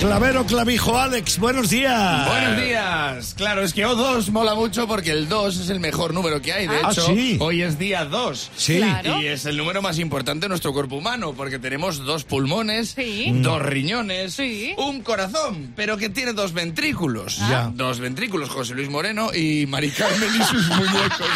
Clavero Clavijo Alex, buenos días. Buenos días. Claro, es que O2 mola mucho porque el 2 es el mejor número que hay. De Ah, hecho, sí. hoy es día 2. Sí. Claro. Y es el número más importante de nuestro cuerpo humano porque tenemos dos pulmones, Sí. dos riñones, Sí. un corazón, pero que tiene dos ventrículos. Ya. Dos ventrículos, José Luis Moreno y Mari Carmen y sus muñecos.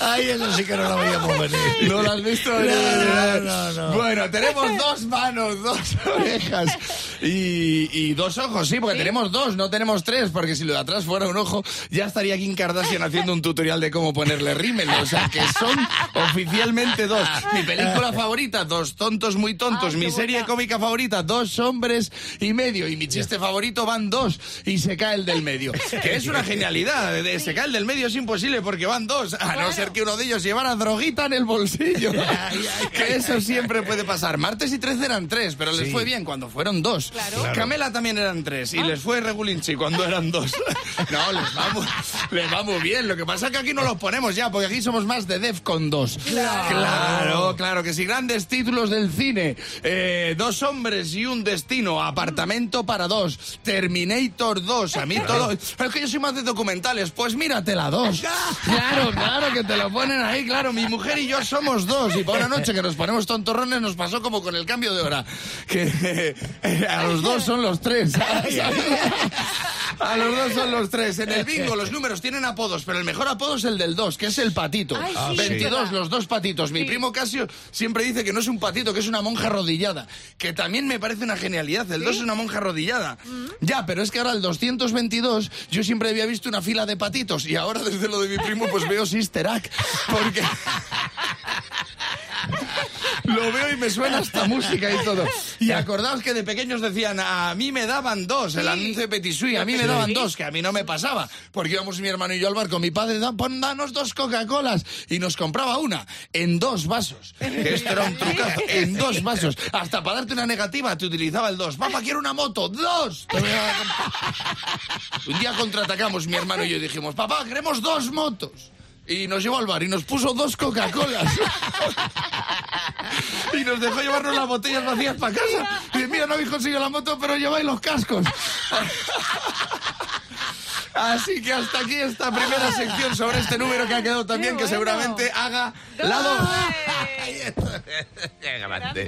Ay, eso sí que no lo veíamos venir. ¿No lo has visto? No, no, no. Bueno, tenemos dos manos, dos orejas because y, y dos ojos, sí, porque tenemos dos, no tenemos tres, porque si lo de atrás fuera un ojo, ya estaría Kim Kardashian haciendo un tutorial de cómo ponerle rímel. O sea, que son oficialmente dos. Mi película favorita, Dos tontos muy tontos. Mi serie buena. cómica favorita, Dos hombres y medio. Y mi chiste favorito van dos y se cae el del medio. Que es una genialidad. de- Se cae el del medio es imposible porque van dos, a no ser que uno de ellos llevara droguita en el bolsillo. que eso siempre puede pasar. Martes y 13 eran tres, pero les Sí. fue bien cuando fueron dos. Claro. Claro. Camela también eran tres y les fue regulinchi cuando eran dos. no, les va, muy, les va muy bien. Lo que pasa es que aquí no los ponemos ya, porque aquí somos más de Defcon 2. Claro, claro, que sí. Grandes títulos del cine. Eh, dos hombres y un destino. Apartamento para dos. Terminator 2. A mí todo... Es que yo soy más de documentales. Pues mírate la 2. Claro, claro, que te lo ponen ahí. Claro, mi mujer y yo somos dos. Y por una noche que nos ponemos tontorrones nos pasó como con el cambio de hora. Que eh, a los dos son los tres. A los dos son los tres. En el bingo los números tienen apodos, pero el mejor apodo es el del 2, que es el patito. Ay, sí, 22, sí. los dos patitos. Mi Sí. primo Casio siempre dice que no es un patito, que es una monja arrodillada. Que también me parece una genialidad. El 2 es una monja arrodillada. Mm. Ya, pero es que ahora el 222 yo siempre había visto una fila de patitos y ahora desde lo de mi primo pues veo Sister Act. Porque... Lo veo y me suena hasta música y todo. Y acordaos que de pequeños decían, a mí me daban dos, el anuncio de Petit Suisse, a mí me daban dos, que a mí no me pasaba. Porque íbamos mi hermano y yo al bar con mi padre, "Da- pon, danos dos Coca-Colas. Y nos compraba una, en dos vasos. Esto era un trucazo, en dos vasos. Hasta para darte una negativa te utilizaba el dos. Papá, quiero una moto, dos. Un día contraatacamos mi hermano y yo y dijimos, papá, queremos dos motos. Y nos llevó al bar y nos puso dos Coca-Colas. Y nos dejó llevarnos las botellas vacías para casa. Y mira, no habéis conseguido la moto, pero lleváis los cascos. Así que hasta aquí esta primera sección sobre este número que ha quedado también, que seguramente haga la dos.